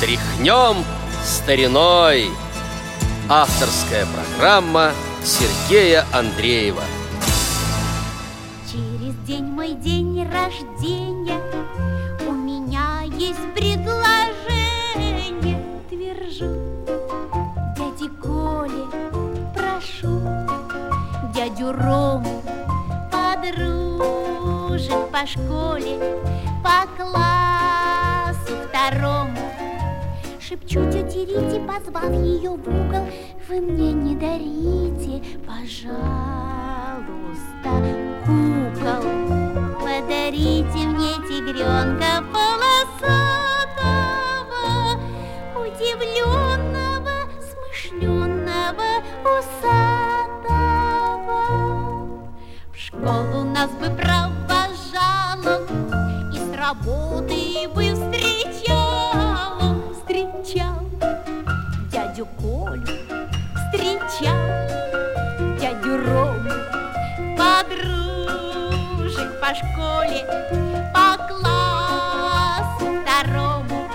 Тряхнем стариной. Авторская программа Сергея Андреева. Через день мой день рождения У меня есть предложение Твержу дяде Коле прошу Дядю Рому подружек по школе По классу второму Шепчу тете Рите, позвав ее в угол. Вы мне не дарите, пожалуйста, кукол. Подарите мне тигренка полосатого Удивленного, смышленного, усатого. В школу нас бы провожала И с работы по школе По классу второму.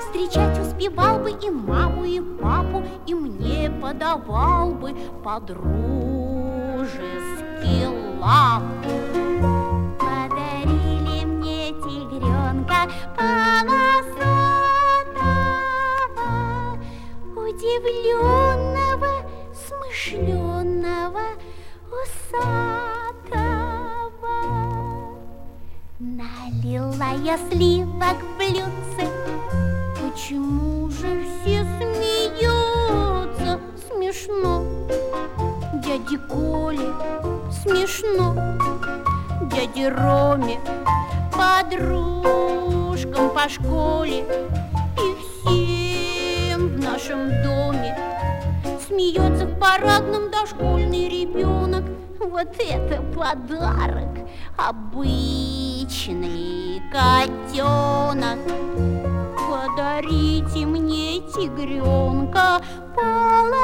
Встречать успевал бы и маму, и папу И мне подавал бы подружеский лапу. Подарили мне тигренка полосатого Удивленного, смышленного, Налила я сливок в блюдце. Почему же все смеются? Смешно. Дяде Коле смешно. Дяде Роме Подружкам по школе И всем в нашем доме Смеется в парадном дошкольный ребенок Вот это подарок Обычный котенок Подарите мне тигренка полосатого.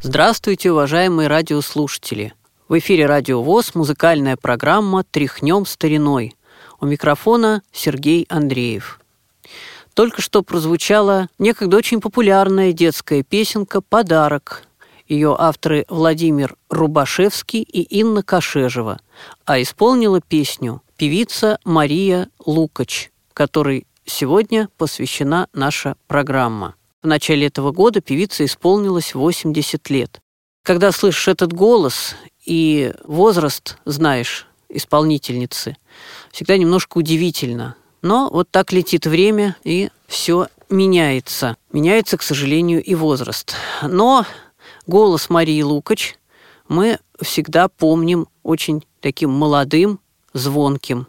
Здравствуйте, уважаемые радиослушатели! В эфире Радио ВОЗ музыкальная программа «Тряхнем стариной». У микрофона Сергей Андреев. Только что прозвучала некогда очень популярная детская песенка «Подарок». Ее авторы Владимир Рубашевский и Инна Кашежева, а исполнила песню певица Мария Лукач, которой сегодня посвящена наша программа. В начале этого года певице исполнилось 80 лет. Когда слышишь этот голос и возраст знаешь исполнительницы, всегда немножко удивительно. Но вот так летит время, и все меняется. Меняется, к сожалению, и возраст. Но голос Марии Лукач мы всегда помним очень таким молодым, звонким.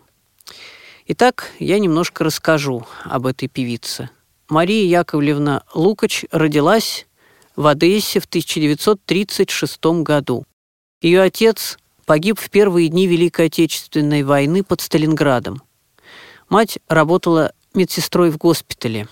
Итак, я немножко расскажу об этой певице. Мария Яковлевна Лукач родилась в Одессе в 1936 году. Ее отец погиб в первые дни Великой Отечественной войны под Сталинградом. Мать работала медсестрой в госпитале.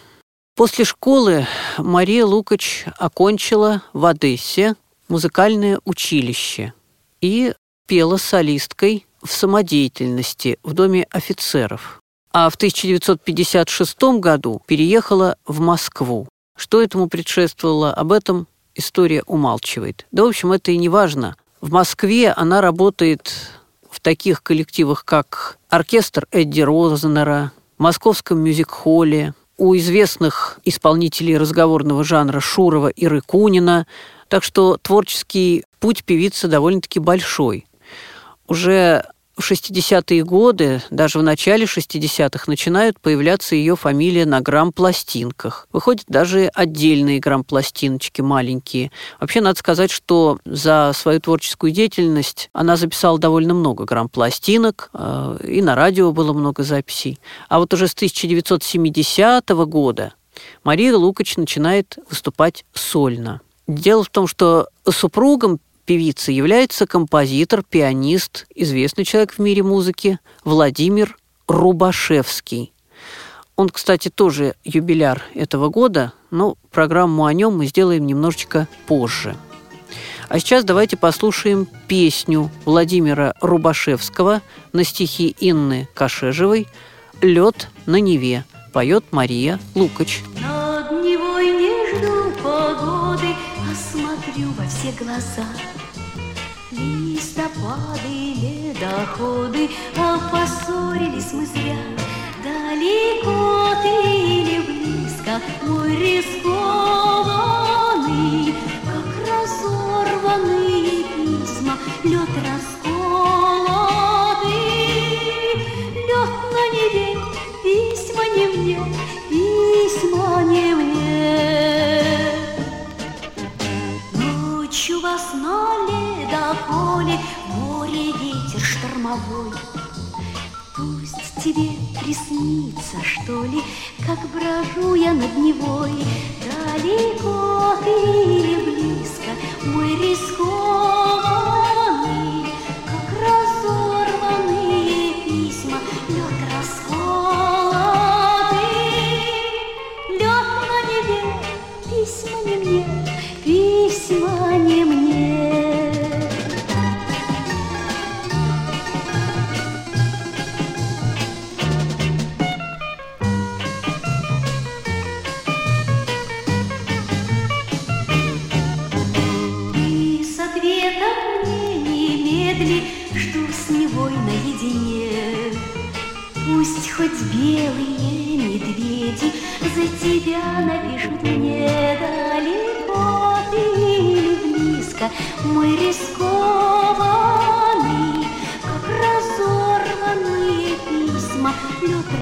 После школы Мария Лукач окончила в Одессе музыкальное училище и пела солисткой в самодеятельности в Доме офицеров. А в 1956 году переехала в Москву. Что этому предшествовало, об этом история умалчивает. Да, в общем, это и не важно. В Москве она работает в таких коллективах, как оркестр Эдди Рознера, в Московском мюзик-холле, у известных исполнителей разговорного жанра Шурова и Рыкунина. Так что творческий путь певицы довольно-таки большой. Уже в 60-е годы, даже в начале 60-х, начинают появляться ее фамилия на грамм-пластинках. Выходят даже отдельные грамм-пластиночки маленькие. Вообще, надо сказать, что за свою творческую деятельность она записала довольно много грамм-пластинок, э, и на радио было много записей. А вот уже с 1970 года Мария Лукач начинает выступать сольно. Дело в том, что супругом певицы является композитор, пианист, известный человек в мире музыки Владимир Рубашевский. Он, кстати, тоже юбиляр этого года, но программу о нем мы сделаем немножечко позже. А сейчас давайте послушаем песню Владимира Рубашевского на стихи Инны Кашежевой «Лед на Неве». Поет Мария Лукач. Не жду погоды, а во все глаза. Листопады, ледоходы, а поссорились мы зря. Далеко ты или близко, мой рискованный, штормовой. Пусть тебе приснится, что ли, как брожу я над Невой. Далеко ты или близко, мой рискованный, Пусть хоть белые медведи За тебя напишут мне Далеко ты или близко Мой рискованный Как разорванные письма. Лед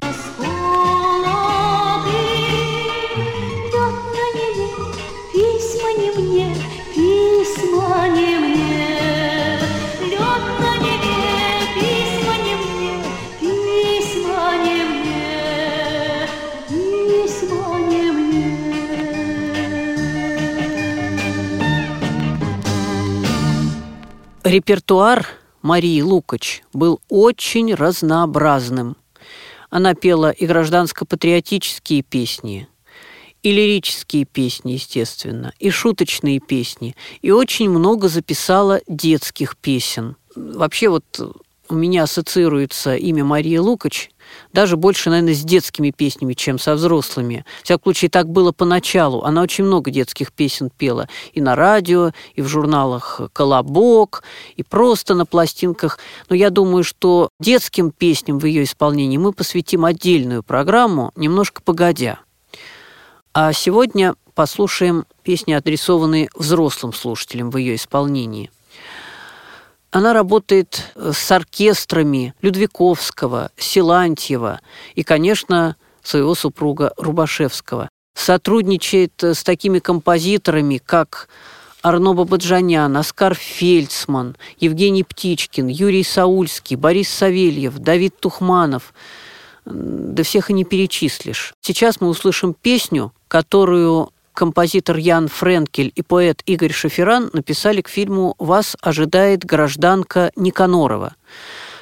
Репертуар Марии Лукач был очень разнообразным. Она пела и гражданско-патриотические песни, и лирические песни, естественно, и шуточные песни, и очень много записала детских песен. Вообще вот у меня ассоциируется имя Мария Лукач даже больше, наверное, с детскими песнями, чем со взрослыми. В всяком случае, так было поначалу. Она очень много детских песен пела и на радио, и в журналах «Колобок», и просто на пластинках. Но я думаю, что детским песням в ее исполнении мы посвятим отдельную программу немножко погодя. А сегодня послушаем песни, адресованные взрослым слушателям в ее исполнении. Она работает с оркестрами Людвиковского, Силантьева и, конечно, своего супруга Рубашевского. Сотрудничает с такими композиторами, как Арно Бабаджанян, Оскар Фельдсман, Евгений Птичкин, Юрий Саульский, Борис Савельев, Давид Тухманов. Да всех и не перечислишь. Сейчас мы услышим песню, которую композитор Ян Френкель и поэт Игорь Шаферан написали к фильму «Вас ожидает гражданка Никанорова».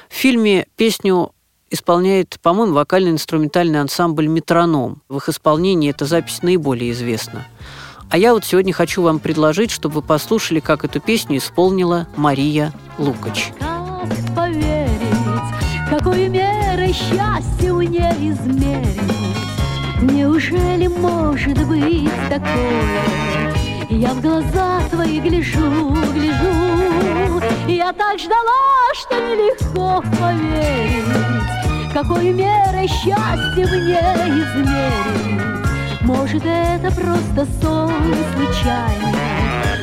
В фильме песню исполняет, по-моему, вокально-инструментальный ансамбль «Метроном». В их исполнении эта запись наиболее известна. А я вот сегодня хочу вам предложить, чтобы вы послушали, как эту песню исполнила Мария Лукач. Как поверить, какой мерой счастье мне измерить? Неужели может быть такое? Я в глаза твои гляжу, гляжу, Я так ждала, что нелегко поверить, Какой мерой счастье мне измерить. Может, это просто сон случайный,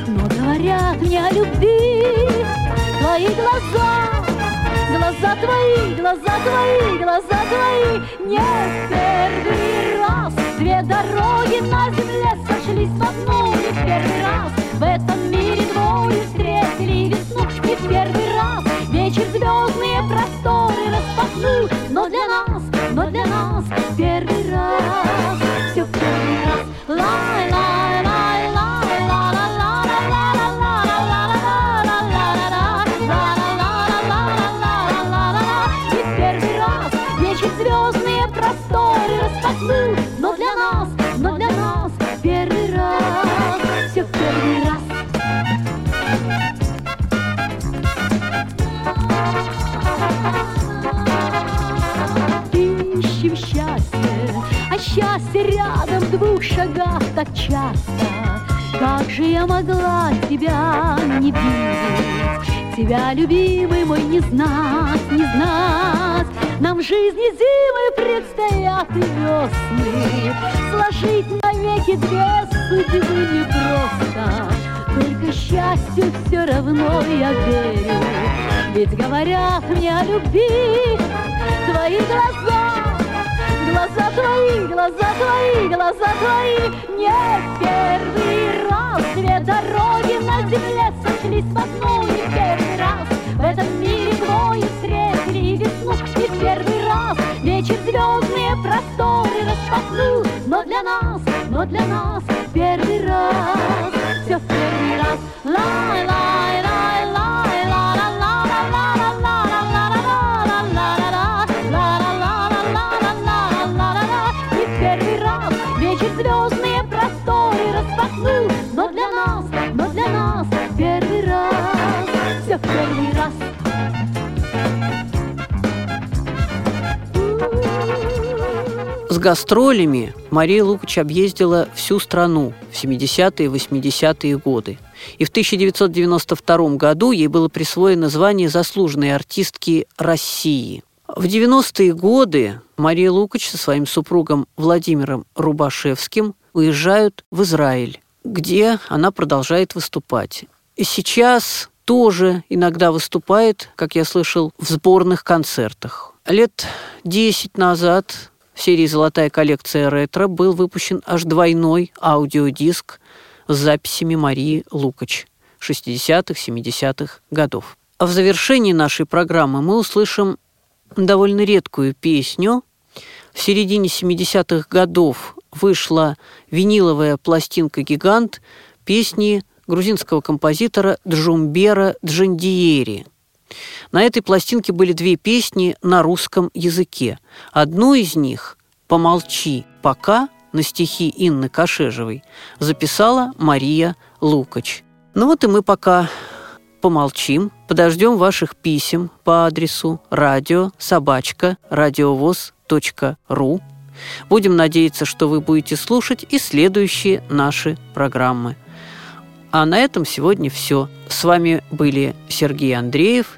Но говорят мне о любви твои глаза, Глаза твои, глаза твои, глаза твои. Не в первый раз Две дороги но для нас, но для нас первый раз, все в первый раз. Ищем счастье, а счастье рядом в двух шагах так часто. Как же я могла тебя не видеть? Тебя, любимый мой, не знать, не знать. Нам в жизни зимы предстоят и весны. Сложить навеки две судьбы непросто. Только счастью все равно я верю. Ведь говорят мне о любви твои глаза, глаза твои, глаза твои, глаза твои. Не первый раз две дороги на земле сошлись в одну, не первый раз в этом мире распахнул, но для нас, но для нас первый С гастролями Мария Лукач объездила всю страну в 70-е и 80-е годы. И в 1992 году ей было присвоено звание заслуженной артистки России. В 90-е годы Мария Лукач со своим супругом Владимиром Рубашевским уезжают в Израиль, где она продолжает выступать. И сейчас тоже иногда выступает, как я слышал, в сборных концертах. Лет 10 назад в серии «Золотая коллекция ретро» был выпущен аж двойной аудиодиск с записями Марии Лукач 60-х, 70-х годов. А в завершении нашей программы мы услышим довольно редкую песню. В середине 70-х годов вышла виниловая пластинка «Гигант» песни грузинского композитора Джумбера Джандиери. На этой пластинке были две песни на русском языке. Одну из них «Помолчи пока» на стихи Инны Кашежевой записала Мария Лукач. Ну вот и мы пока помолчим, подождем ваших писем по адресу радио собачка радиовоз.ру. Будем надеяться, что вы будете слушать и следующие наши программы. А на этом сегодня все. С вами были Сергей Андреев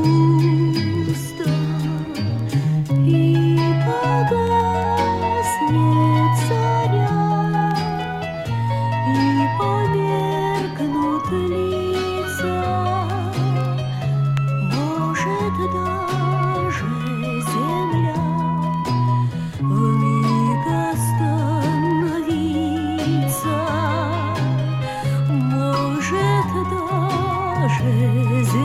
J'ai